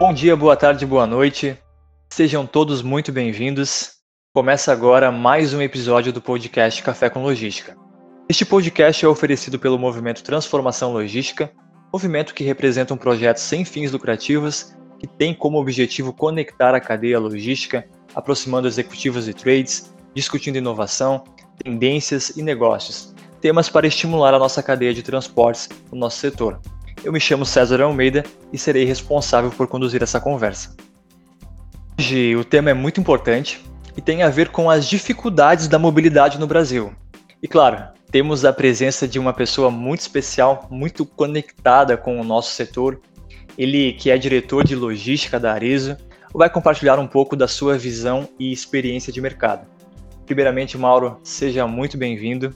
Bom dia, boa tarde, boa noite. Sejam todos muito bem-vindos. Começa agora mais um episódio do podcast Café com Logística. Este podcast é oferecido pelo Movimento Transformação Logística, movimento que representa um projeto sem fins lucrativos que tem como objetivo conectar a cadeia logística, aproximando executivos e trades, discutindo inovação, tendências e negócios, temas para estimular a nossa cadeia de transportes no nosso setor. Eu me chamo César Almeida e serei responsável por conduzir essa conversa. Hoje o tema é muito importante e tem a ver com as dificuldades da mobilidade no Brasil. E claro, temos a presença de uma pessoa muito especial, muito conectada com o nosso setor. Ele, que é diretor de logística da Arezo, vai compartilhar um pouco da sua visão e experiência de mercado. Primeiramente, Mauro, seja muito bem-vindo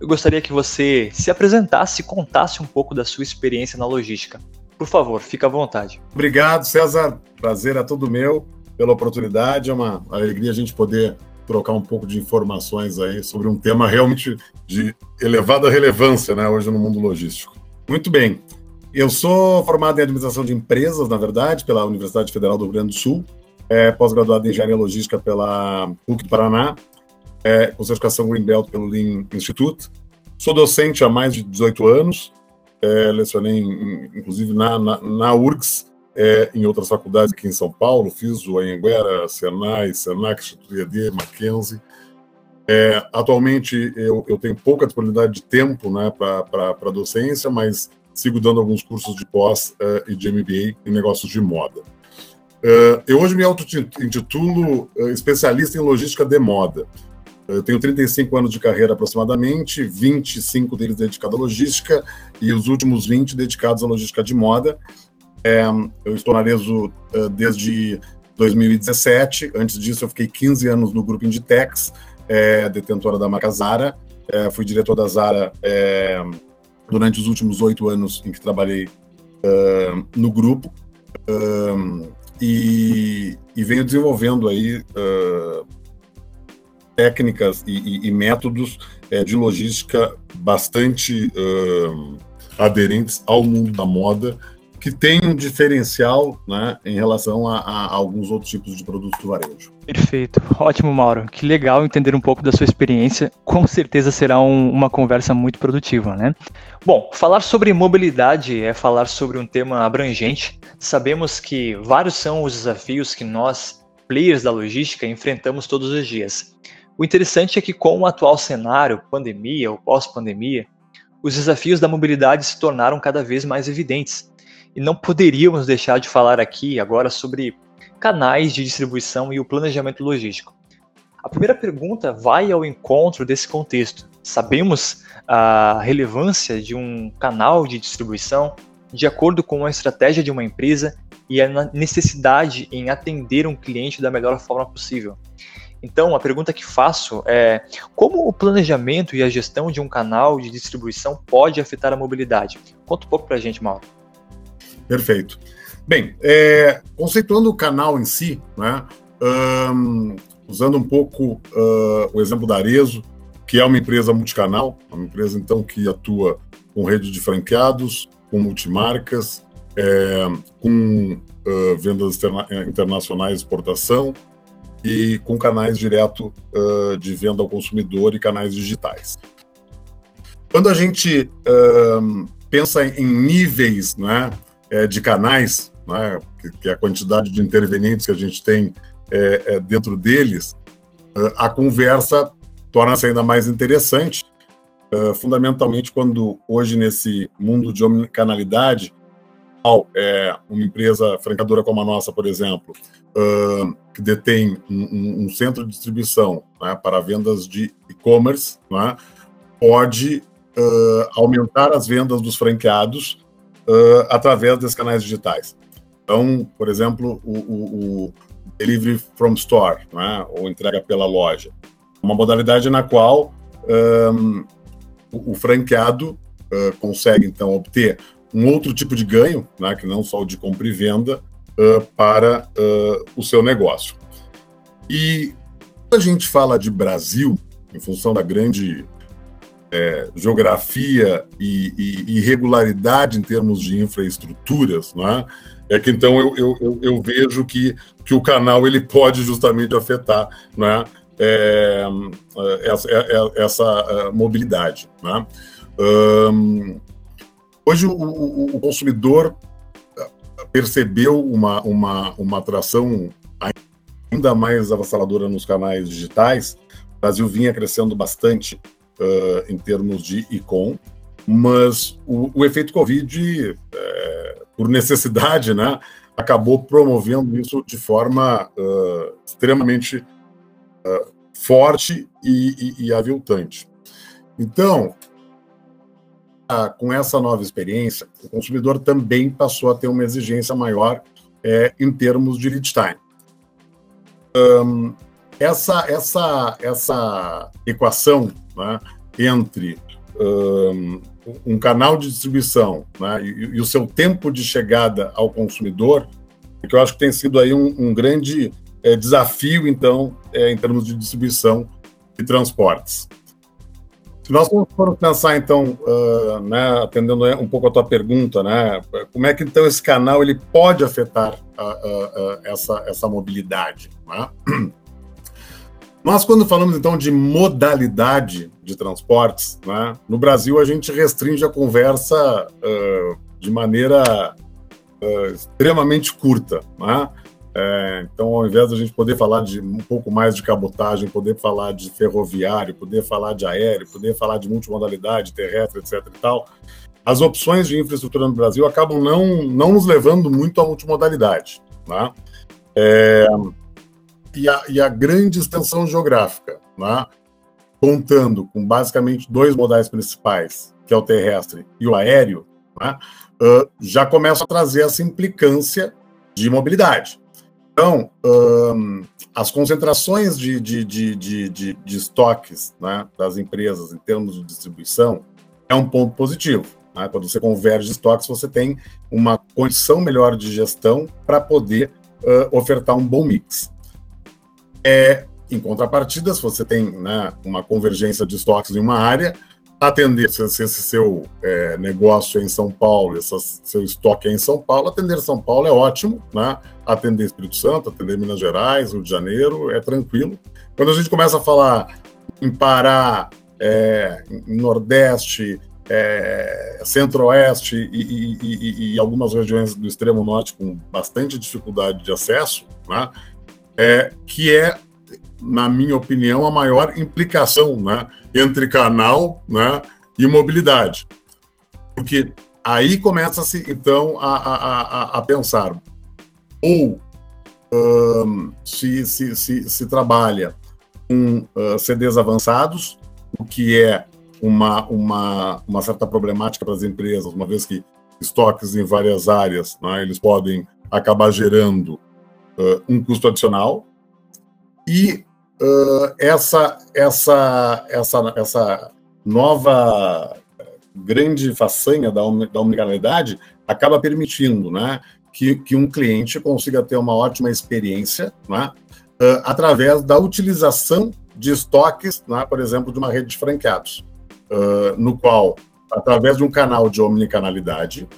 eu gostaria que você se apresentasse e contasse um pouco da sua experiência na logística. Por favor, fique à vontade. Obrigado, César. Prazer é todo meu pela oportunidade. É uma alegria a gente poder trocar um pouco de informações aí sobre um tema realmente de elevada relevância né, hoje no mundo logístico. Muito bem. Eu sou formado em administração de empresas, na verdade, pela Universidade Federal do Rio Grande do Sul, é, pós-graduado em engenharia logística pela PUC do Paraná, é, com certificação Greenbelt pelo Lean Institute. Sou docente há mais de 18 anos, é, lecionei em, inclusive na, na, na URGS, é, em outras faculdades aqui em São Paulo, fiz o Anhanguera, Senai, Senac, Instituto IAD, Mackenzie. É, atualmente eu, eu, tenho pouca disponibilidade de tempo né, para a docência, mas sigo dando alguns cursos de pós uh, e de MBA em negócios de moda. Uh, eu hoje me auto-intitulo uh, especialista em logística de moda. Eu tenho 35 anos de carreira aproximadamente, 25 deles dedicados à logística e os últimos 20 dedicados à logística de moda. É, eu estou na Arezo uh, desde 2017. Antes disso, eu fiquei 15 anos no grupo Inditex, é, detentora da marca Zara. É, fui diretor da Zara durante os últimos oito anos em que trabalhei no grupo. E, e, venho desenvolvendo aí técnicas e, e, e métodos é, de logística bastante uh, aderentes ao mundo da moda, que tem um diferencial né, em relação a, a, alguns outros tipos de produtos do varejo. Perfeito, ótimo, Mauro. Que legal entender um pouco da sua experiência. Com certeza será um, uma conversa muito produtiva, né? Bom, falar sobre mobilidade é falar sobre um tema abrangente. Sabemos que vários são os desafios que nós, players da logística, enfrentamos todos os dias. O interessante é que, com o atual cenário, pandemia ou pós-pandemia, os desafios da mobilidade se tornaram cada vez mais evidentes. E não poderíamos deixar de falar aqui agora sobre canais de distribuição e o planejamento logístico. A primeira pergunta vai ao encontro desse contexto. Sabemos a relevância de um canal de distribuição de acordo com a estratégia de uma empresa e a necessidade em atender um cliente da melhor forma possível. Então, a pergunta que faço é: como o planejamento e a gestão de um canal de distribuição pode afetar a mobilidade? Conta um pouco para a gente, Mauro. Perfeito. Bem, é, conceituando o canal em si, né, um, usando um pouco uh, o exemplo da Arezo, que é uma empresa multicanal, uma empresa então que atua com rede de franqueados, com multimarcas, é, com uh, vendas internacionais, exportação, e com canais direto uh, de venda ao consumidor e canais digitais. Quando a gente uh, pensa em níveis né, de canais, né, que, é a quantidade de intervenientes que a gente tem é, é dentro deles, uh, a conversa torna-se ainda mais interessante, fundamentalmente quando hoje nesse mundo de omnicanalidade, é, uma empresa franqueadora como a nossa, por exemplo, uh, que detém um, um, centro de distribuição né, para vendas de e-commerce, né, pode uh, aumentar as vendas dos franqueados uh, através desses canais digitais. Então, por exemplo, o, o, o delivery from store, né, ou entrega pela loja, uma modalidade na qual um, o, o franqueado consegue então obter um outro tipo de ganho, né, que não só o de compra e venda, uh, para uh, o seu negócio. E quando a gente fala de Brasil, em função da grande é, geografia e, e, regularidade em termos de infraestruturas, né? é que então eu, eu, eu, vejo que, que o canal ele pode justamente afetar né? É, essa, é, é, essa, mobilidade. Né? Um, hoje o, o, o, consumidor percebeu uma, uma, uma atração ainda mais avassaladora nos canais digitais. O Brasil vinha crescendo bastante uh, em termos de e-com, mas o, o efeito Covid, é, por necessidade, né, acabou promovendo isso de forma uh, extremamente uh, forte e, e, e, aviltante. Então, com essa nova experiência, o consumidor também passou a ter uma exigência maior é, em termos de lead time. Um, essa, essa, essa equação né, entre um, um, canal de distribuição né, e, e, o seu tempo de chegada ao consumidor, que eu acho que tem sido aí um, um grande é, desafio, então, é, em termos de distribuição e transportes. Se nós formos pensar, então, uh, né, atendendo um pouco a tua pergunta, né, como é que então esse canal ele pode afetar essa, essa mobilidade? Né? Nós, quando falamos então de modalidade de transportes, né, no Brasil a gente restringe a conversa uh, de maneira uh, extremamente curta. Né? É, então, ao invés de a gente poder falar de um pouco mais de cabotagem, poder falar de ferroviário, poder falar de aéreo, poder falar de multimodalidade terrestre, etc. e tal, as opções de infraestrutura no Brasil acabam não, não nos levando muito à multimodalidade. Né? É, e a, e a grande extensão geográfica, né? contando com basicamente dois modais principais, que é o terrestre e o aéreo, né? uh, já começa a trazer essa implicância de mobilidade. Então, um, as concentrações de, de, de, de, estoques né, das empresas em termos de distribuição é um ponto positivo. Né? Quando você converge estoques, você tem uma condição melhor de gestão para poder uh, ofertar um bom mix. É, em contrapartida, se você tem né, uma convergência de estoques em uma área, atender, se, esse seu é, negócio é em São Paulo, esse seu estoque é em São Paulo, atender São Paulo é ótimo, né? atender Espírito Santo, atender Minas Gerais, Rio de Janeiro, é tranquilo. Quando a gente começa a falar em Pará, é, em Nordeste, é, Centro-Oeste e, e, e, e, algumas regiões do extremo norte com bastante dificuldade de acesso, né? é, que é, na minha opinião, a maior implicação né, entre canal né, e mobilidade. Porque aí começa-se, então, a, a, a, a pensar ou um, se, se, se, se, trabalha com uh, CDs avançados, o que é uma, uma, uma certa problemática para as empresas, uma vez que estoques em várias áreas, né, eles podem acabar gerando uh, um custo adicional e uh, essa, essa, essa, essa nova grande façanha da, da omnicanalidade acaba permitindo né, que, que um cliente consiga ter uma ótima experiência né, uh, através da utilização de estoques, né, por exemplo, de uma rede de franqueados, uh, no qual, através de um canal de omnicanalidade,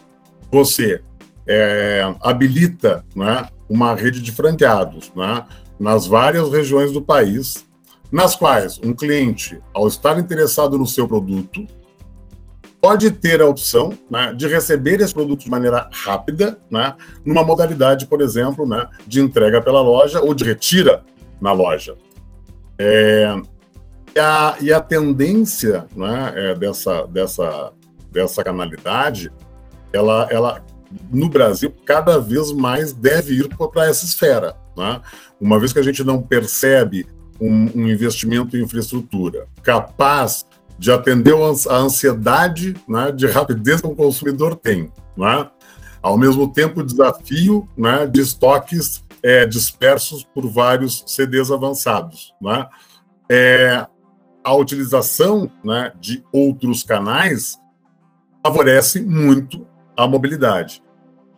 você é, habilita né, uma rede de franqueados né, nas várias regiões do país, nas quais um cliente, ao estar interessado no seu produto, pode ter a opção né, de receber esse produto de maneira rápida, né, numa modalidade, por exemplo, né, de entrega pela loja ou de retira na loja. É, e, a, e, a, tendência né, é, dessa, dessa, dessa canalidade, ela, ela no Brasil, cada vez mais deve ir para essa esfera. Né? Uma vez que a gente não percebe um, um investimento em infraestrutura capaz de atender a ansiedade né, de rapidez que o consumidor tem, né? ao mesmo tempo o desafio né, de estoques é, dispersos por vários CDs avançados. Né? É, a utilização né, de outros canais favorece muito a mobilidade.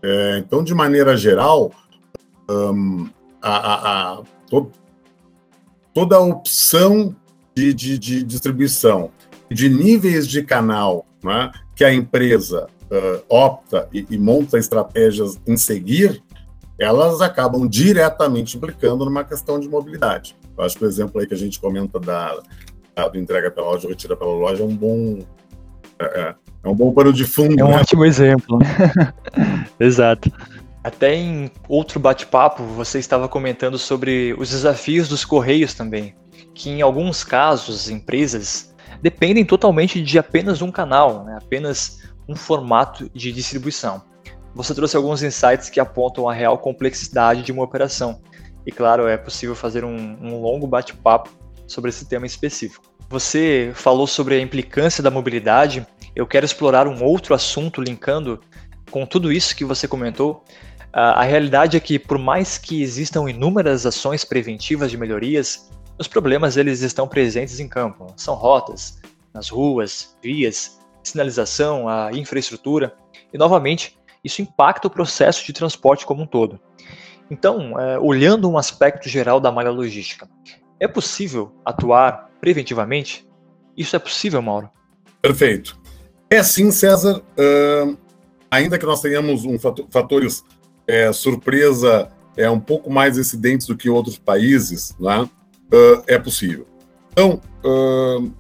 É, então, de maneira geral, um, a, a, a, to, toda a opção de, de, de, distribuição de níveis de canal né, que a empresa uh, opta e, e, monta estratégias em seguir, elas acabam diretamente implicando numa questão de mobilidade. Eu acho que o exemplo aí que a gente comenta da, da do entrega pela loja, retira pela loja, é um bom é, é, um bom pano de fundo. É um né? ótimo exemplo. Exato. Até em outro bate-papo, você estava comentando sobre os desafios dos correios também, que em alguns casos, empresas dependem totalmente de apenas um canal, né? apenas um formato de distribuição. Você trouxe alguns insights que apontam a real complexidade de uma operação. E claro, é possível fazer um, um longo bate-papo sobre esse tema específico. Você falou sobre a implicância da mobilidade. Eu quero explorar um outro assunto linkando com tudo isso que você comentou, a realidade é que, por mais que existam inúmeras ações preventivas de melhorias, os problemas eles estão presentes em campo. São rotas, nas ruas, vias, sinalização, a infraestrutura, e novamente, isso impacta o processo de transporte como um todo. Então, é, olhando um aspecto geral da malha logística, é possível atuar preventivamente? Isso é possível, Mauro? Perfeito. É sim, César. Uh, ainda que nós tenhamos um fator, fatores é, surpresa é um pouco mais incidentes do que outros países, né? Uh, é possível. Então, uh,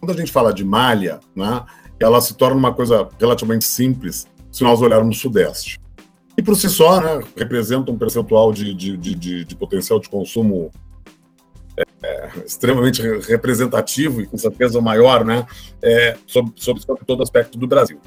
quando a gente fala de malha, né, ela se torna uma coisa relativamente simples se nós olharmos o Sudeste. E por si só, né, representa um percentual de, de, de, de potencial de consumo é, extremamente representativo e com certeza maior, né, é, sobre, sobre, todo aspecto do Brasil.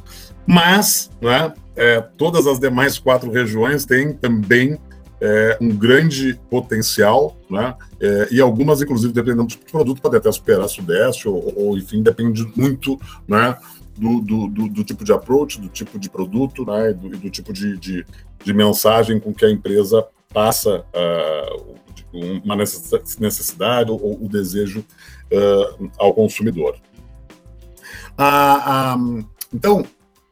Mas, né, é, todas as demais quatro regiões têm também é, um grande potencial, né, é, e algumas, inclusive, dependendo do tipo de produto, podem até superar a Sudeste, ou, ou enfim, depende muito, né, do, do, do, do, tipo de approach, do tipo de produto, né, e do, do tipo de, de, de, mensagem com que a empresa passa uh, uma necessidade ou o desejo uh, ao consumidor. Ah, então,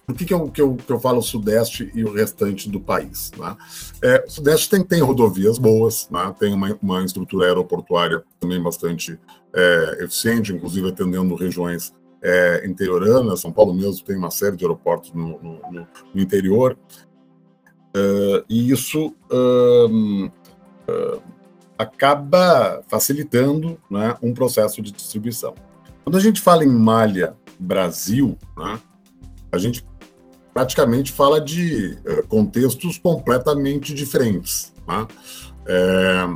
por que, que, eu, que, eu, que eu falo Sudeste e o restante do país? Né? É, o Sudeste tem, tem rodovias boas, né? tem uma, uma estrutura aeroportuária também bastante é, eficiente, inclusive atendendo regiões é, interioranas. São Paulo mesmo tem uma série de aeroportos no, no, no interior. Uh, e isso uh, uh, acaba facilitando né, um processo de distribuição. Quando a gente fala em malha Brasil, né, a gente praticamente fala de uh, contextos completamente diferentes. Né? É,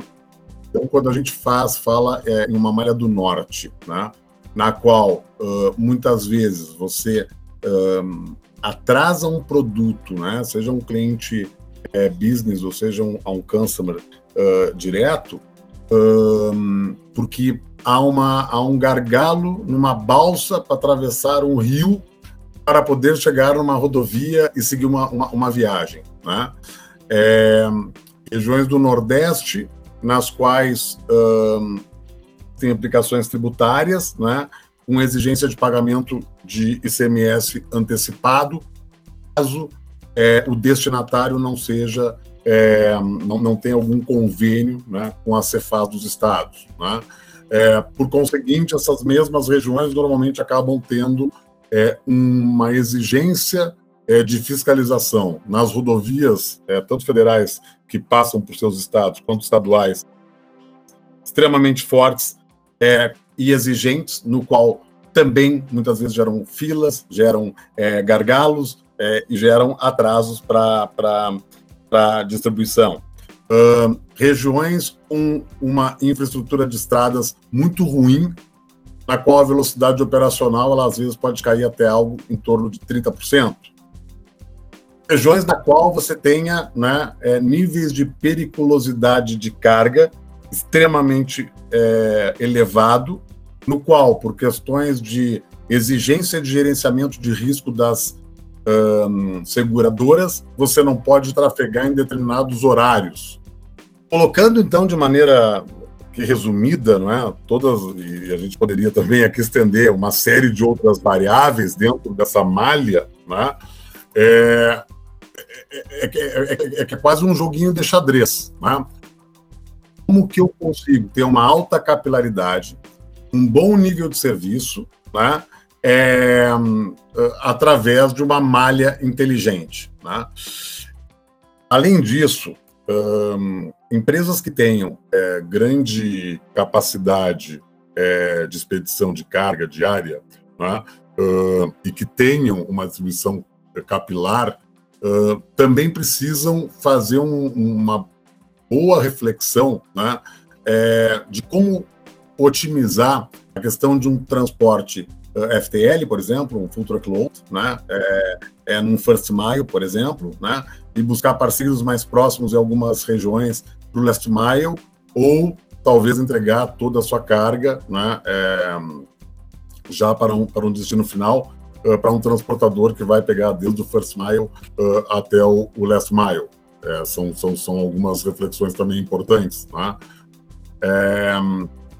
então, quando a gente faz, fala é, em uma malha do norte, né, na qual muitas vezes você atrasa um produto, né, seja um cliente é, business ou seja um, um customer uh, direto, um, porque há, uma, há um gargalo numa balsa para atravessar um rio para poder chegar numa rodovia e seguir uma, uma, uma viagem. Né? É, regiões do Nordeste, nas quais um, tem aplicações tributárias, né, com exigência de pagamento de ICMS antecipado, caso é, o destinatário não seja é, não, não tem algum convênio né, com a Cefaz dos estados. Né? É, por conseguinte, essas mesmas regiões normalmente acabam tendo é, uma exigência é, de fiscalização nas rodovias, é, tanto federais que passam por seus estados, quanto estaduais, extremamente fortes e exigentes, no qual também muitas vezes geram filas, geram gargalos e geram atrasos para para distribuição. Uh, regiões com uma infraestrutura de estradas muito ruim, na qual a velocidade operacional ela, às vezes pode cair até algo em torno de 30%. Regiões na qual você tenha né, é, níveis de periculosidade de carga extremamente é, elevado, no qual, por questões de exigência de gerenciamento de risco das um, seguradoras, você não pode trafegar em determinados horários. Colocando então de maneira que resumida, não é? Todas e a gente poderia também aqui estender uma série de outras variáveis dentro dessa malha, né? É, é, é, é, é quase um joguinho de xadrez, né? Como que eu consigo ter uma alta capilaridade, um bom nível de serviço né, é, através de uma malha inteligente. Né? Além disso, empresas que tenham é, grande capacidade é, de expedição de carga diária né, uh, e que tenham uma distribuição capilar, uh, também precisam fazer um, uma boa reflexão né, de como otimizar a questão de um transporte uh, FTL, por exemplo, um full truckload, né, é, é num first mile, por exemplo, né, e buscar parceiros mais próximos em algumas regiões para o last mile, ou talvez entregar toda a sua carga né, é, já para um, para um destino final, uh, para um transportador que vai pegar desde o first mile uh, até o, o, last mile. É, são, são, são algumas reflexões também importantes. Né? É,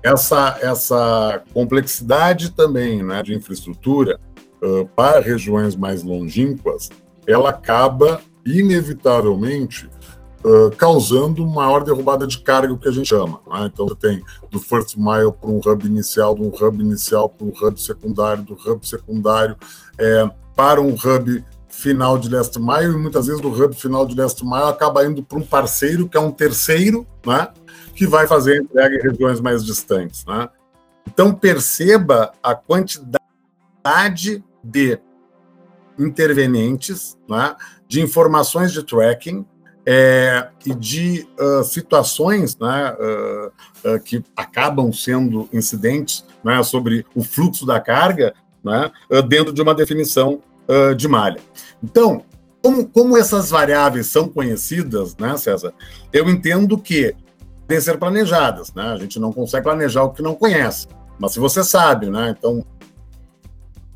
essa, essa complexidade também né, de infraestrutura uh, para regiões mais longínquas, ela acaba inevitavelmente uh, causando maior derrubada de carga, o que a gente chama. Né? Então, você tem do first mile para um hub inicial, do hub inicial para um hub secundário, do hub secundário é, para um hub final de last mile, e muitas vezes do hub final de last mile acaba indo para um parceiro, que é um terceiro, né? Que vai fazer a entrega em regiões mais distantes. Né? Então, perceba a quantidade de intervenientes, né? de informações de tracking, é, e de uh, situações né, uh, uh, que acabam sendo incidentes né, sobre o fluxo da carga né, dentro de uma definição de malha. Então, como, como, essas variáveis são conhecidas, né, César, eu entendo que devem ser planejadas. Né? A gente não consegue planejar o que não conhece. Mas se você sabe, né, então,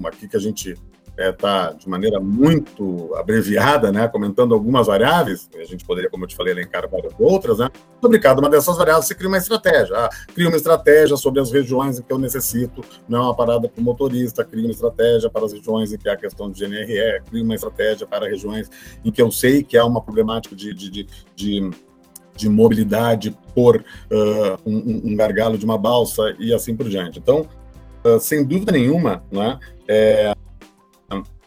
aqui que a gente está é, tá de maneira muito abreviada, né, comentando algumas variáveis, a gente poderia, como eu te falei, elencar várias outras, né, sobre cada uma dessas variáveis você cria uma estratégia. Ah, cria uma estratégia sobre as regiões em que eu necessito, não é uma parada para o motorista, cria uma estratégia para as regiões em que há questão de GNRE, cria uma estratégia para regiões em que eu sei que há uma problemática de, de, de, de de mobilidade por uh, um, um, gargalo de uma balsa e assim por diante. Então, uh, sem dúvida nenhuma, né, é,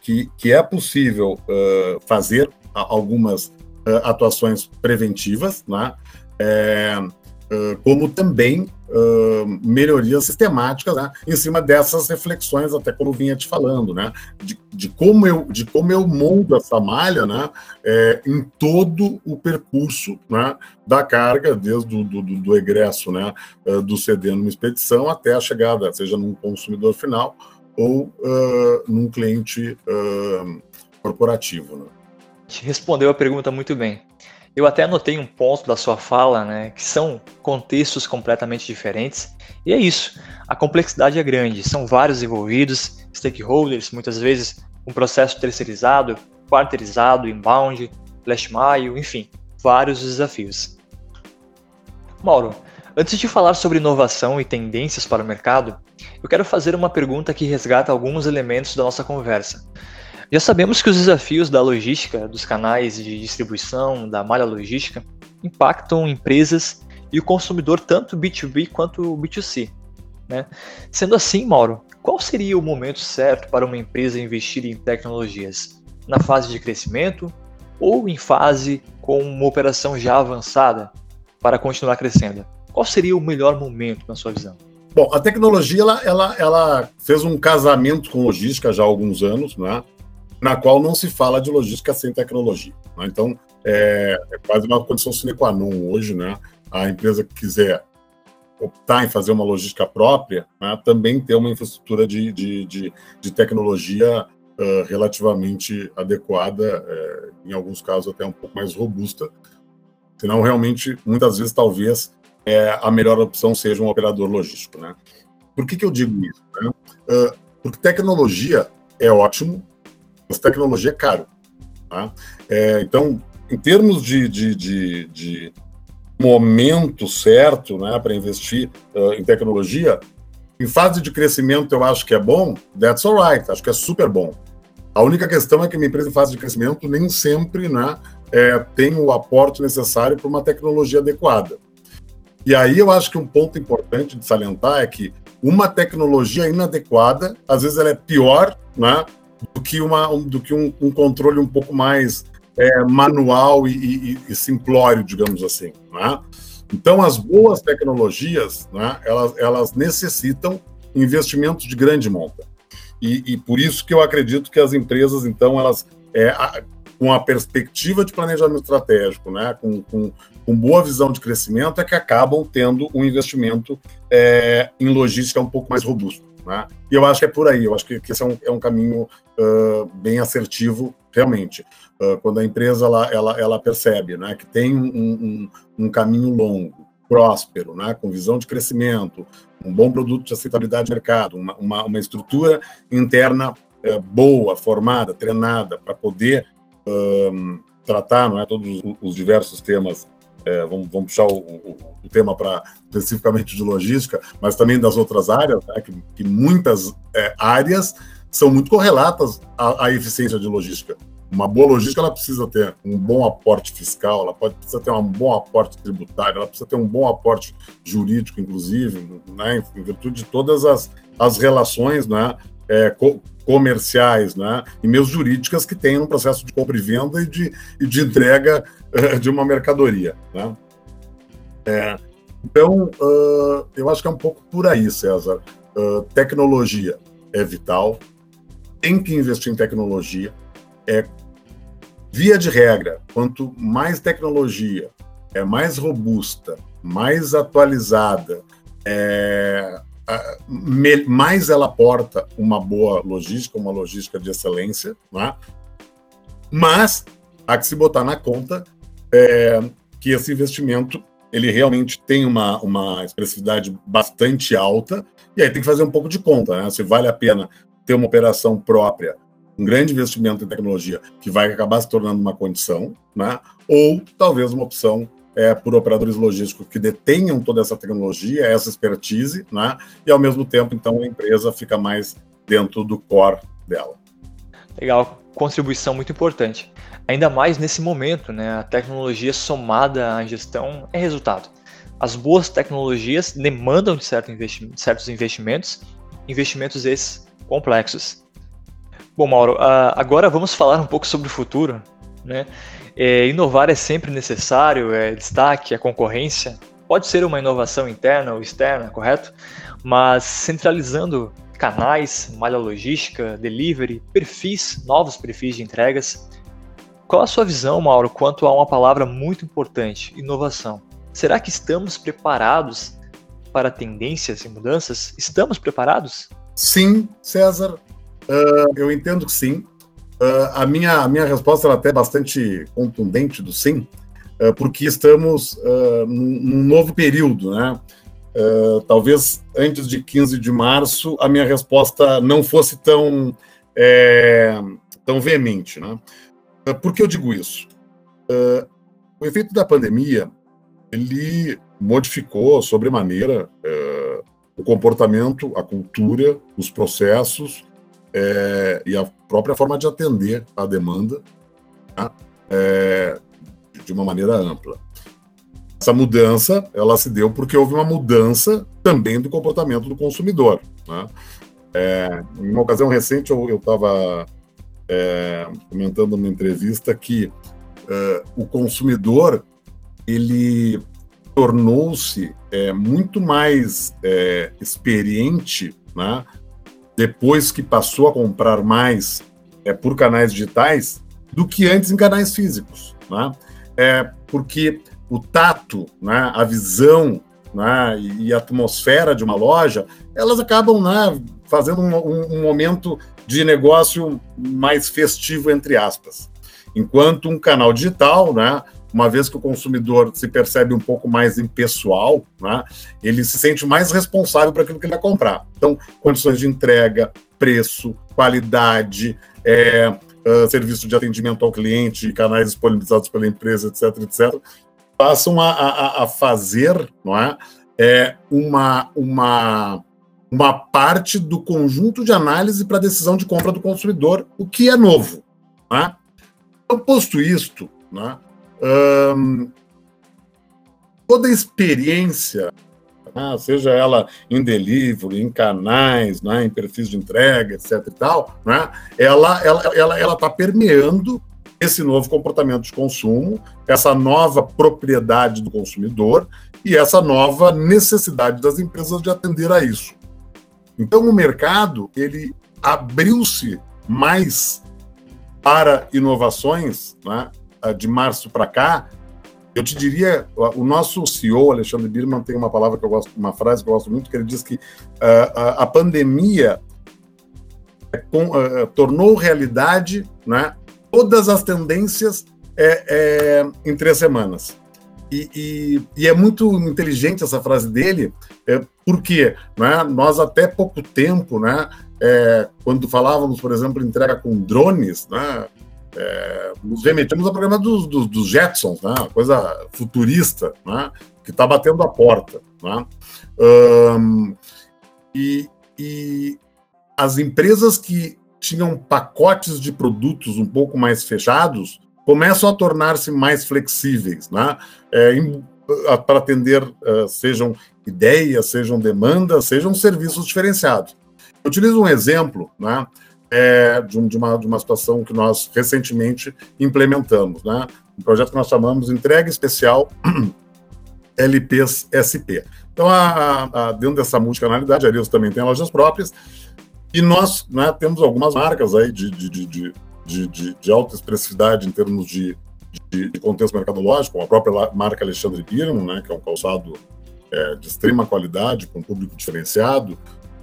que, que é possível uh, fazer algumas atuações preventivas, né? É, uh, como também melhorias sistemáticas né? em cima dessas reflexões, até como vinha te falando, né? de, de, como, eu, de como eu moldo essa malha né? É, em todo o percurso né? da carga, desde o do, do, do egresso né? do CD numa expedição até a chegada, seja num consumidor final ou uh, num cliente uh, corporativo. Né? Respondeu a pergunta muito bem. Eu até anotei um ponto da sua fala, né, que são contextos completamente diferentes, e é isso. A complexidade é grande, são vários envolvidos, stakeholders, muitas vezes um processo terceirizado, quarteirizado, inbound, last mile, enfim, vários desafios. Mauro, antes de falar sobre inovação e tendências para o mercado, eu quero fazer uma pergunta que resgata alguns elementos da nossa conversa. Já sabemos que os desafios da logística, dos canais de distribuição, da malha logística, impactam empresas e o consumidor tanto B2B quanto B2C. Né? Sendo assim, Mauro, qual seria o momento certo para uma empresa investir em tecnologias? Na fase de crescimento ou em fase com uma operação já avançada para continuar crescendo? Qual seria o melhor momento na sua visão? Bom, a tecnologia ela, ela, ela fez um casamento com logística já há alguns anos, né? Na qual não se fala de logística sem tecnologia. Né? Então, é, é, quase uma condição sine qua non hoje, né? A empresa que quiser optar em fazer uma logística própria, né? também ter uma infraestrutura de, de, de, de tecnologia uh, relativamente adequada, uh, em alguns casos até um pouco mais robusta. Senão, realmente, muitas vezes, talvez, é, a melhor opção seja um operador logístico. Né? Por que, que eu digo isso? Né? Uh, porque tecnologia é ótimo, mas tecnologia é caro. Tá? É, então, em termos de, de, de, de momento certo né, para investir uh, em tecnologia, em fase de crescimento eu acho que é bom, that's alright, acho que é super bom. A única questão é que minha empresa em fase de crescimento nem sempre né, é, tem o aporte necessário para uma tecnologia adequada. E aí eu acho que um ponto importante de salientar é que uma tecnologia inadequada, às vezes ela é pior, né? Do que, uma, do que um, um controle um pouco mais é, manual e, e, e, simplório, digamos assim. Né? Então, as boas tecnologias, né, elas, elas necessitam investimentos de grande monta. E, e, por isso que eu acredito que as empresas, então, elas, é, a, com a perspectiva de planejamento estratégico, né, com, com, com, boa visão de crescimento, é que acabam tendo um investimento é, em logística um pouco mais robusto. Né? E eu acho que é por aí, eu acho que, que esse é um, é um caminho uh, bem assertivo, realmente. Uh, quando a empresa ela, ela, ela percebe né, que tem um, um, um, caminho longo, próspero, né, com visão de crescimento, um bom produto de aceitabilidade de mercado, uma, uma, uma estrutura interna uh, boa, formada, treinada, para poder tratar não é, todos os, os diversos temas é, vamos, vamos, puxar o, o, tema para especificamente de logística, mas também das outras áreas, né, que, que, muitas é, áreas são muito correlatas à, à, eficiência de logística. Uma boa logística ela precisa ter um bom aporte fiscal, ela pode, precisa ter um bom aporte tributário, ela precisa ter um bom aporte jurídico, inclusive, né, em virtude de todas as, as relações né, é, co comerciais né, e mesmo jurídicas que tem no processo de compra e venda e de, e de entrega de uma mercadoria. Né? É, então, uh, eu acho que é um pouco por aí, César. Uh, tecnologia é vital, tem que investir em tecnologia. É via de regra, quanto mais tecnologia é mais robusta, mais atualizada, é, mais ela aporta uma boa logística, uma logística de excelência, né? mas há que se botar na conta é, que esse investimento ele realmente tem uma, uma expressividade bastante alta, e aí tem que fazer um pouco de conta, né? Se vale a pena ter uma operação própria, um grande investimento em tecnologia que vai acabar se tornando uma condição, né? Ou talvez uma opção é, por operadores logísticos que detenham toda essa tecnologia, essa expertise, né? E ao mesmo tempo, então, a empresa fica mais dentro do core dela. Legal, contribuição muito importante. Ainda mais nesse momento, né? A tecnologia somada à gestão é resultado. As boas tecnologias demandam de certo investi certos investimentos, investimentos esses complexos. Bom, Mauro, uh, agora vamos falar um pouco sobre o futuro. Né? É, inovar é sempre necessário, é destaque, é concorrência. Pode ser uma inovação interna ou externa, correto? Mas centralizando canais, malha logística, delivery, perfis, novos perfis de entregas, qual a sua visão, Mauro, quanto a uma palavra muito importante, inovação? Será que estamos preparados para tendências e mudanças? Estamos preparados? Sim, César. Uh, eu entendo que sim. Uh, a, minha, a minha resposta é até bastante contundente do sim, uh, porque estamos num, num, novo período, né? talvez antes de 15 de março a minha resposta não fosse tão, é, tão veemente, né? Ah, por que eu digo isso? Uh, o efeito da pandemia ele modificou sobremaneira uh, o comportamento, a cultura, os processos é, e a própria forma de atender a demanda tá? é, de uma maneira ampla. Essa mudança ela se deu porque houve uma mudança também do comportamento do consumidor. Né? É, em uma ocasião recente eu estava é, comentando numa entrevista que é, o consumidor ele tornou-se é, muito mais é, experiente, né, depois que passou a comprar mais é, por canais digitais do que antes em canais físicos, né? É porque o tato, né, a visão né, e a atmosfera de uma loja, elas acabam né, fazendo um, um, um momento de negócio mais festivo, entre aspas. Enquanto um canal digital, né, uma vez que o consumidor se percebe um pouco mais impessoal, né, ele se sente mais responsável para aquilo que ele vai comprar. Então, condições de entrega, preço, qualidade, é, uh, serviço de atendimento ao cliente, canais disponibilizados pela empresa, etc., etc., passam a, a, a fazer não é, é uma, uma uma parte do conjunto de análise para a decisão de compra do consumidor, o que é novo. Né? Então, posto isto, né, hum, toda experiência né? seja ela em delivery, em canais, né? em perfis de entrega, etc. e tal, né? ela está ela, ela, ela tá permeando esse novo comportamento de consumo, essa nova propriedade do consumidor e essa nova necessidade das empresas de atender a isso. Então, o mercado ele abriu-se mais para inovações né, de março para cá. Eu te diria, o nosso CEO, Alexandre Birman, tem uma palavra que eu gosto, uma frase que eu gosto muito, que ele diz que uh, a, a, pandemia com, uh, tornou realidade né, todas as tendências é, é, em três semanas. E, e, e, é muito inteligente essa frase dele, é, porque né, nós até pouco tempo, né, é, quando falávamos, por exemplo, entrega com drones, né, é, nos remetemos ao programa dos, dos, dos Jetsons, né, coisa futurista, né, que está batendo a porta. Né, um, e, e as empresas que tinham pacotes de produtos um pouco mais fechados começam a tornar-se mais flexíveis, né? É, para atender, uh, sejam ideias, sejam demandas, sejam serviços diferenciados. Eu utilizo um exemplo, né? É, de, um, de, uma, de uma situação que nós recentemente implementamos, né? Um projeto que nós chamamos Entrega Especial LPs SP. Então, a, a, dentro dessa multicanalidade, a Arius também tem lojas próprias, e nós né, temos algumas marcas aí de, de, de, de, alta expressividade em termos de, contexto mercadológico, a própria marca Alexandre Birman, né, que é um calçado é, de extrema qualidade, com um público diferenciado.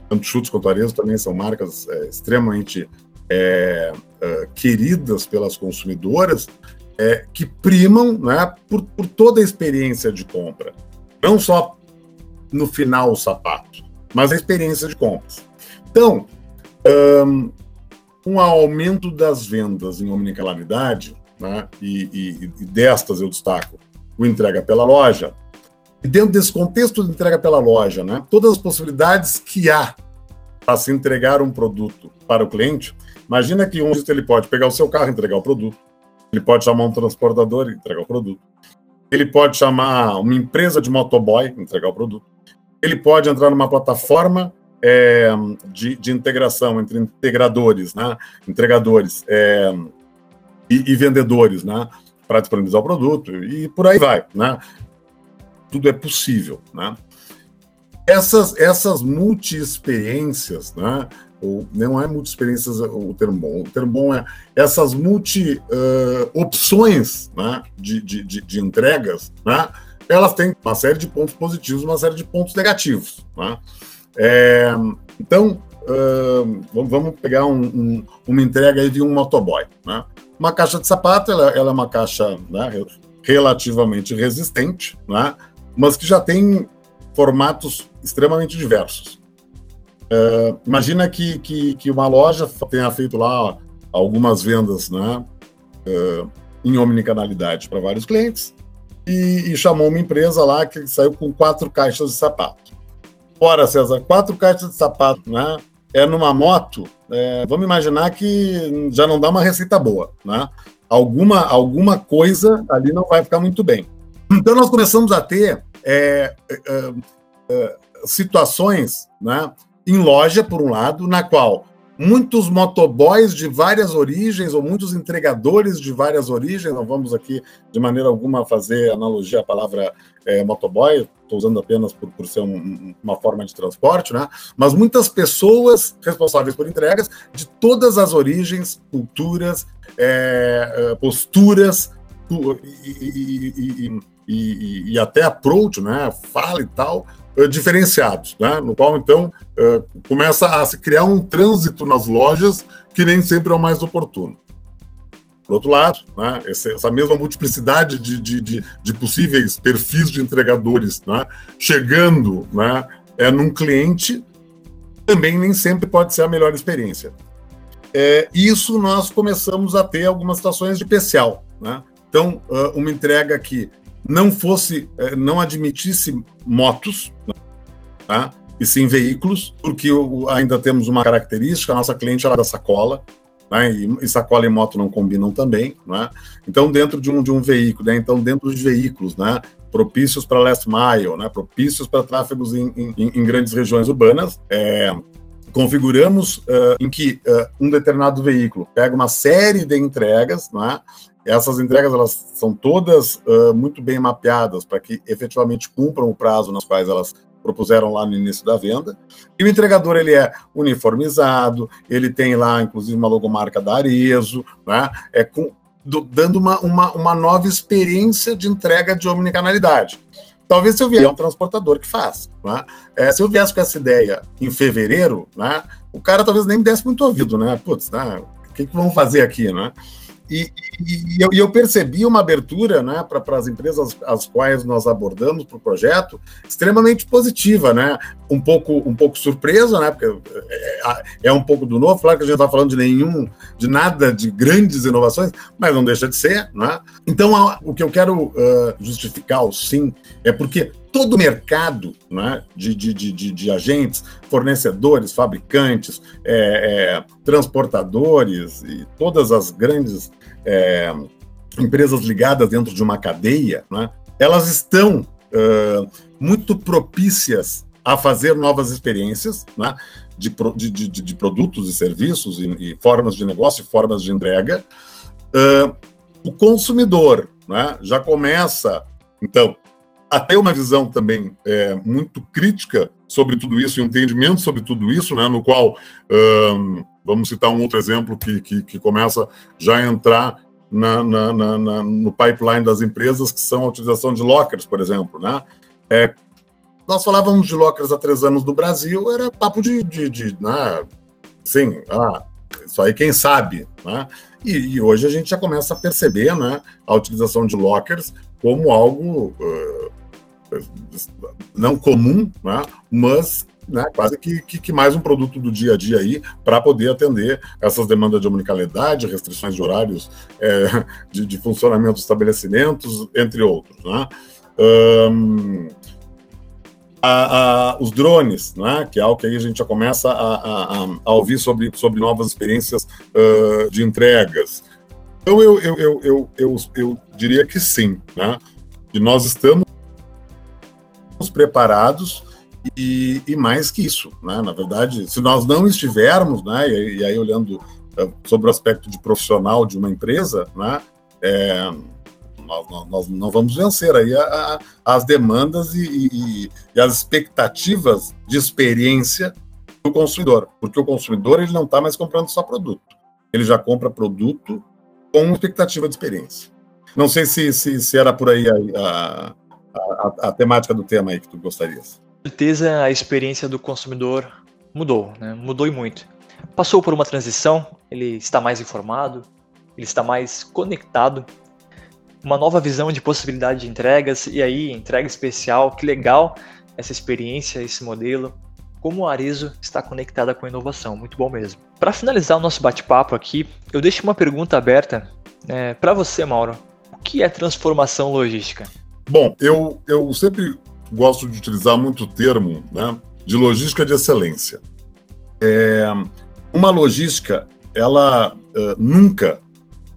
Tanto Chutes quanto Arezzo também são marcas é, extremamente é, é, queridas pelas consumidoras, é, que primam né, por, por toda a experiência de compra. Não só no final o sapato, mas a experiência de compras. Então, um, um aumento das vendas em omnicanalidade, né, e, e, e destas eu destaco o entrega pela loja, e dentro desse contexto de entrega pela loja, né, todas as possibilidades que há para se entregar um produto para o cliente, imagina que um ele pode pegar o seu carro e entregar o produto, ele pode chamar um transportador e entregar o produto, ele pode chamar uma empresa de motoboy e entregar o produto, ele pode entrar numa plataforma é, de, de, integração entre integradores, né, entregadores é, e, e, vendedores, né, para disponibilizar o produto e por aí vai, né? Tudo é possível, né? Essas essas multi-experiências, né? Ou, não é multi-experiências o termo bom, o termo bom é essas multi-opções uh, né, de, de, de, de entregas, né? Elas têm uma série de pontos positivos, uma série de pontos negativos, né? É, então, uh, vamos pegar um, um, uma entrega aí de um motoboy. Né? Uma caixa de sapato, ela, ela é uma caixa né, relativamente resistente, né, mas que já tem formatos extremamente diversos. Uh, imagina que, que, que, uma loja tenha feito lá algumas vendas né, uh, em omnicanalidade para vários clientes e, e chamou uma empresa lá que saiu com quatro caixas de sapato. Ora, César, quatro caixas de sapato, né? É numa moto, é, vamos imaginar que já não dá uma receita boa, né? Alguma, alguma coisa ali não vai ficar muito bem. Então nós começamos a ter é, é, é situações, né? Em loja, por um lado, na qual muitos motoboys de várias origens, ou muitos entregadores de várias origens, não vamos aqui de maneira alguma fazer analogia à palavra é, motoboy, estou usando apenas por, por ser um, uma forma de transporte, né? mas muitas pessoas responsáveis por entregas de todas as origens, culturas, é, é posturas e, e, e, e, até approach, né? fala e tal, eh, diferenciados, né? no qual então uh, começa a se criar um trânsito nas lojas que nem sempre é o mais oportuno. Por outro lado, né, essa mesma multiplicidade de, de, de, de, possíveis perfis de entregadores né, chegando né, é, num cliente também nem sempre pode ser a melhor experiência. É, isso nós começamos a ter algumas situações de especial. Né? Então, uh, uma entrega que não fosse, eh, não admitisse motos, tá? e sim veículos, porque ainda temos uma característica, a nossa cliente ela é da sacola, né? e, sacola e moto não combinam também, né? então dentro de um, de um veículo, né? então dentro de veículos, né? propícios para last mile, né, propícios para tráfegos em, em, em, grandes regiões urbanas. É, configuramos uh, em que uh, um determinado veículo pega uma série de entregas, né, essas entregas elas são todas uh, muito bem mapeadas para que efetivamente cumpram o prazo nas quais elas propuseram lá no início da venda. E o entregador ele é uniformizado, ele tem lá inclusive uma logomarca da Arezo, né? É com, do, dando uma, uma, uma nova experiência de entrega de omnicanalidade. Talvez se eu é um transportador que faz. Né? É, se eu viesse com essa ideia em fevereiro, né, o cara talvez nem me desse muito ouvido, né? Putz, né? O que, que vamos fazer aqui, né? E, e, e, eu, e, eu, percebi uma abertura né, para as empresas as quais nós abordamos para o projeto extremamente positiva, né? Um pouco, um pouco surpresa, né? Porque é, é um pouco do novo, claro que a gente não está falando de nenhum, de nada de grandes inovações, mas não deixa de ser, né? Então, o que eu quero uh, justificar, sim, é porque todo o mercado né, de, de, de, de, agentes, fornecedores, fabricantes, é, é, transportadores e todas as grandes é, empresas ligadas dentro de uma cadeia, né, elas estão muito propícias a fazer novas experiências né, de, produtos e serviços e, e, formas de negócio, formas de entrega. O consumidor né, já começa, então, até uma visão também é, muito crítica sobre tudo isso, um entendimento sobre tudo isso, né, no qual, um, vamos citar um outro exemplo que, que, que começa já a entrar na, na, na, no pipeline das empresas, que são a utilização de lockers, por exemplo. Né? É, nós falávamos de lockers há três anos no Brasil, era papo de, de, de né, sim, ah, isso aí quem sabe, né? E, e, hoje a gente já começa a perceber né, a utilização de lockers como algo uh, não comum, né, mas né, quase que, que, que, mais um produto do dia a dia aí para poder atender essas demandas de omnicalidade, restrições de horários é, de, de, funcionamento dos estabelecimentos, entre outros. Né? Um, a, a, os drones, né, que é algo que aí a gente já começa a, a, a ouvir sobre, sobre novas experiências uh, de entregas. Então, eu, eu, eu, eu, eu, eu diria que sim, né? E nós estamos preparados e, e, mais que isso, né? Na verdade, se nós não estivermos, né? E, e aí olhando uh, sobre o aspecto de profissional de uma empresa, né? É, nós, nós, não vamos vencer aí a, a, as demandas e, e, e, as expectativas de experiência do consumidor, porque o consumidor ele não está mais comprando só produto, ele já compra produto com expectativa de experiência. Não sei se, se, se era por aí a, a, a, temática do tema aí que tu gostarias. Com certeza a experiência do consumidor mudou, né? mudou e muito. Passou por uma transição, ele está mais informado, ele está mais conectado, uma nova visão de possibilidade de entregas, e aí, entrega especial, que legal essa experiência, esse modelo, como a Arezo está conectada com a inovação, muito bom mesmo. Para finalizar o nosso bate-papo aqui, eu deixo uma pergunta aberta é, para você, Mauro. O que é transformação logística? Bom, eu, eu sempre gosto de utilizar muito o termo né, de logística de excelência. É, uma logística, ela uh, nunca,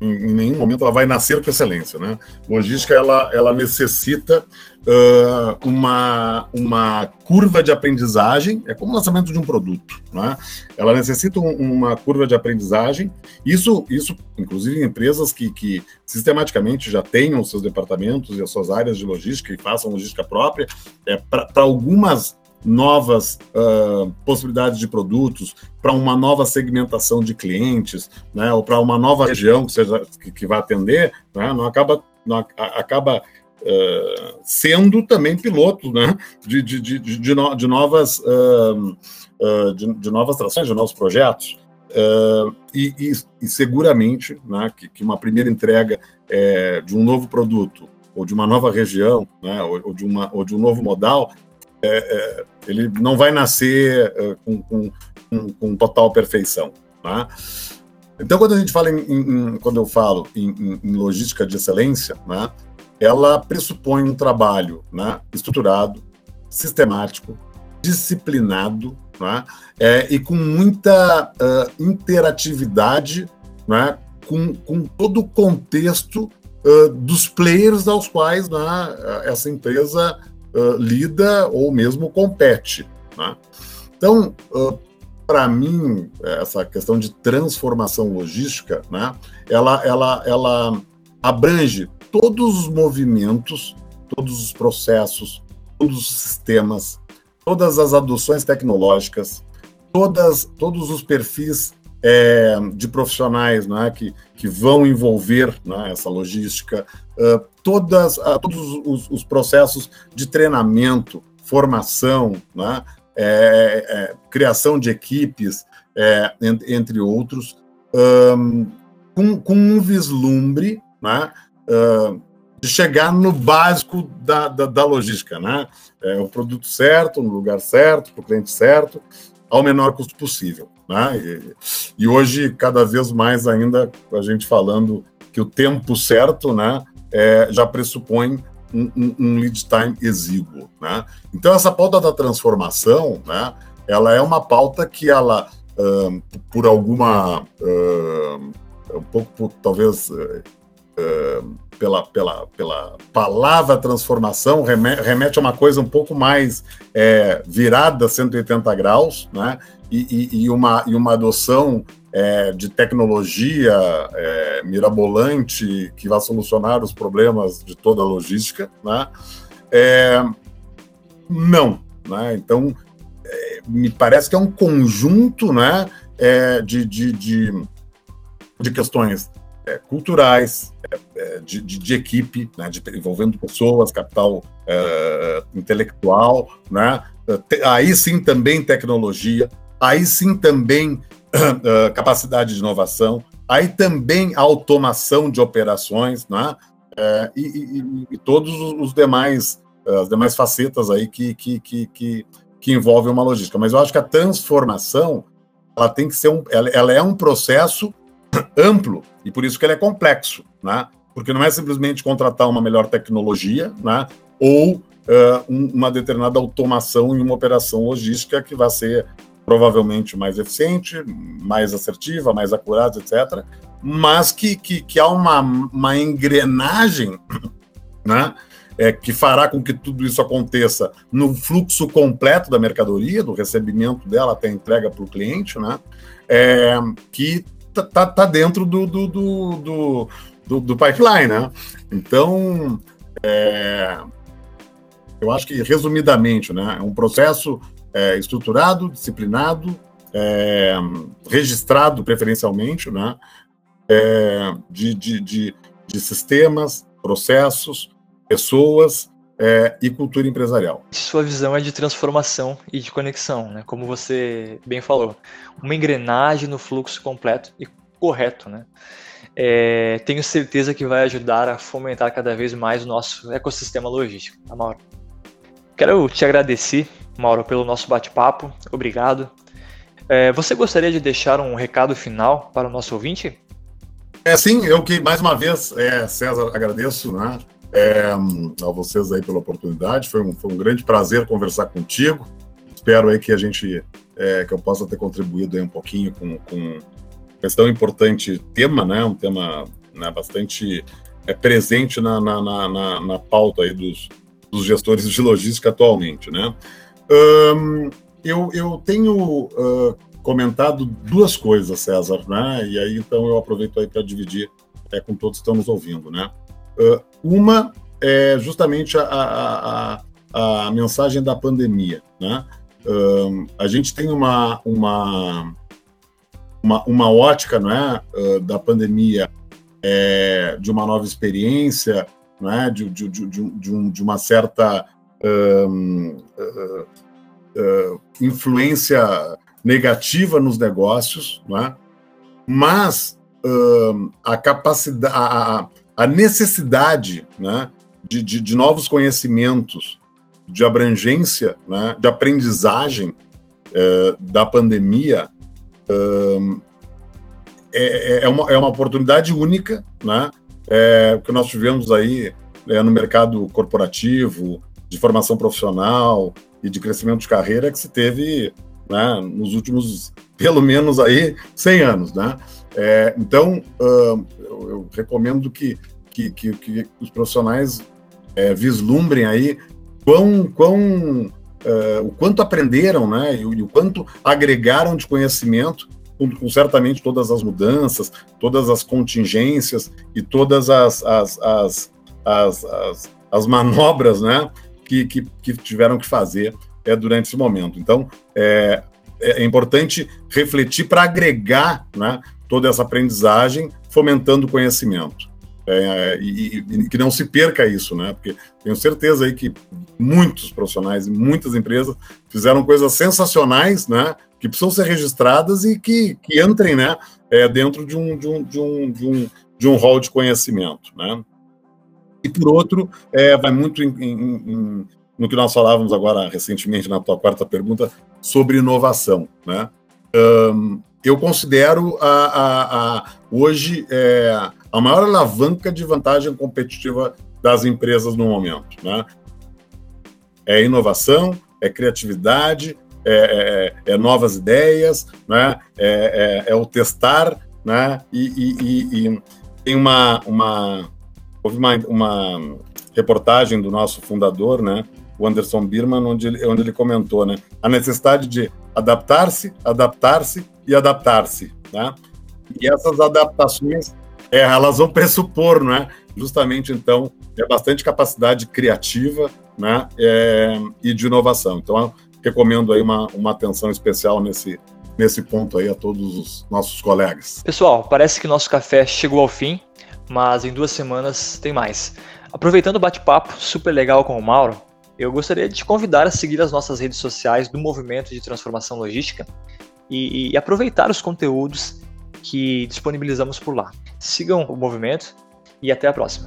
em, em, nenhum momento, ela vai nascer com excelência. Né? Logística, ela, ela necessita uh, uma, uma curva de aprendizagem, é como o lançamento de um produto. Né? Ela necessita um, uma curva de aprendizagem. Isso, isso inclusive, em empresas que, que sistematicamente já tenham seus departamentos e as suas áreas de logística e façam logística própria, é, para algumas novas uh, possibilidades de produtos, para uma nova segmentação de clientes, né, ou para uma nova região que, seja, que, que vai atender, né, não acaba, não, acaba uh, sendo também piloto né, de, de, de, de, no, de novas, uh, uh, de, de, novas trações, de novos projetos. E, e, e, seguramente né, que, que, uma primeira entrega é, de um novo produto ou de uma nova região, né, ou, ou, de uma, ou de um novo modal, é, é, ele não vai nascer com, com, com, com, total perfeição. Né? Então, quando a gente fala em, em quando eu falo em, em, logística de excelência, né, ela pressupõe um trabalho né, estruturado, sistemático, disciplinado né, é, e com muita uh, interatividade né, com, com todo o contexto uh, dos players aos quais né, essa empresa uh, lida ou mesmo compete. Né? Então, para mim, essa questão de transformação logística, né, ela, ela, ela abrange todos os movimentos, todos os processos, todos os sistemas, todas as adoções tecnológicas, todas, todos os perfis é, de profissionais né, que, que vão envolver né, essa logística, uh, todas, uh, todos os, os, processos de treinamento, formação, né, é, é, criação de equipes, é, entre outros, um, com, com, um vislumbre né, uh, de chegar no básico da, da, da logística, né? É, o produto certo, no lugar certo, para o cliente certo, ao menor custo possível. Né? E, e, hoje, cada vez mais ainda, a gente falando que o tempo certo né, é, já pressupõe um, um, um, lead time exíguo. Né? Então, essa pauta da transformação, né, ela é uma pauta que ela, uh, por alguma, uh, um pouco, talvez, uh, pela, pela, pela palavra transformação, remete a uma coisa um pouco mais é, virada 180 graus, né? E, e, e, uma, e uma adoção é, de tecnologia é, mirabolante que vai solucionar os problemas de toda a logística, né? Não, né? Então, me parece que é um conjunto, né? De, de, de, de questões é, culturais, é, é, de, de, de, equipe, né, de, envolvendo pessoas, capital é, intelectual, né, aí sim também tecnologia, aí sim também uh, capacidade de inovação, aí também automação de operações, né, é, e, e, e, todos os demais as demais facetas aí que, que, que, que, que envolvem uma logística. Mas eu acho que a transformação ela tem que ser um, ela, ela é um processo amplo e por isso que ele é complexo, né? Porque não é simplesmente contratar uma melhor tecnologia, né? Ou uh, um, uma determinada automação em uma operação logística que vai ser provavelmente mais eficiente, mais assertiva, mais acurada, etc. Mas que, que, que há uma, uma engrenagem, né? É, que fará com que tudo isso aconteça no fluxo completo da mercadoria, do recebimento dela até a entrega para o cliente, né? É, que tá, tá, tá dentro do, do, do, do, do pipeline, né? Então, é, eu acho que, resumidamente, né, é um processo é, estruturado, disciplinado, é, registrado preferencialmente, né, é, de, de, de, de sistemas, processos, pessoas é, e cultura empresarial. Sua visão é de transformação e de conexão, né? como você bem falou. Uma engrenagem no fluxo completo e correto. Né? É, tenho certeza que vai ajudar a fomentar cada vez mais o nosso ecossistema logístico. Tá, Mauro? Quero te agradecer, Mauro, pelo nosso bate-papo. Obrigado. É, você gostaria de deixar um recado final para o nosso ouvinte? É sim, eu que mais uma vez, é, César, agradeço, né? É, a vocês aí pela oportunidade. Foi um, foi um grande prazer conversar contigo. Espero aí que a gente, é, que eu possa ter contribuído aí um pouquinho com, com esse tão importante tema, né? Um tema né, bastante é, presente na, na, na, na, pauta aí dos, dos gestores de logística atualmente, né? Um, eu, eu tenho uh, comentado duas coisas, César, né? E aí então eu aproveito aí para dividir é, com todos que estão nos ouvindo, né? Uh, uma é justamente a, a, a, a, mensagem da pandemia. Né? Uh, a gente tem uma, uma, uma, uma ótica não é, uh, da pandemia é, de uma nova experiência, não é, de, de, de, de, um, de uma certa influência negativa nos negócios, não é? mas a capacidade, a, a necessidade né, de, de, de, novos conhecimentos, de abrangência, né, de aprendizagem é, da pandemia é, é, é, uma, é uma oportunidade única, né, é, que nós tivemos aí é, no mercado corporativo, de formação profissional e de crescimento de carreira que se teve né, nos últimos, pelo menos aí, 100 anos, né? É, então, uh, eu, eu, recomendo que, que, que, que os profissionais é, vislumbrem aí quão, quão uh, o quanto aprenderam, né, e, e, o quanto agregaram de conhecimento com, com, certamente todas as mudanças, todas as contingências e todas as, as, as, as, as, as manobras, né, que, que, que, tiveram que fazer é, durante esse momento. Então, é, é importante refletir para agregar né, toda essa aprendizagem, fomentando conhecimento. É, e, e, que não se perca isso, né? Porque tenho certeza aí que muitos profissionais e muitas empresas fizeram coisas sensacionais, né? Que precisam ser registradas e que, que entrem, né? É, dentro de um, de, um, de, um, de, um, de um hall de conhecimento, né? E por outro, é, vai muito em, em, em, no que nós falávamos agora recentemente na tua quarta pergunta sobre inovação, né? Um, eu considero a, a, a hoje é, a maior alavanca de vantagem competitiva das empresas no momento. Né? É inovação, é criatividade, é, é, é novas ideias, né? é, é, é o testar, né? e, e, e, tem uma, uma houve uma, uma reportagem do nosso fundador, né? o Anderson Birman, onde ele, onde ele comentou né? a necessidade de adaptar-se, adaptar-se e adaptar-se. Né? E essas adaptações é, elas vão pressupor, né? Justamente, então, é bastante capacidade criativa né? É, e de inovação. Então, recomendo aí uma, uma atenção especial nesse, nesse ponto aí a todos os nossos colegas. Pessoal, parece que nosso café chegou ao fim, mas em duas semanas tem mais. Aproveitando o bate-papo super legal com o Mauro, eu gostaria de te convidar a seguir as nossas redes sociais do Movimento de Transformação Logística e, e aproveitar os conteúdos que disponibilizamos por lá. Sigam o movimento e até a próxima.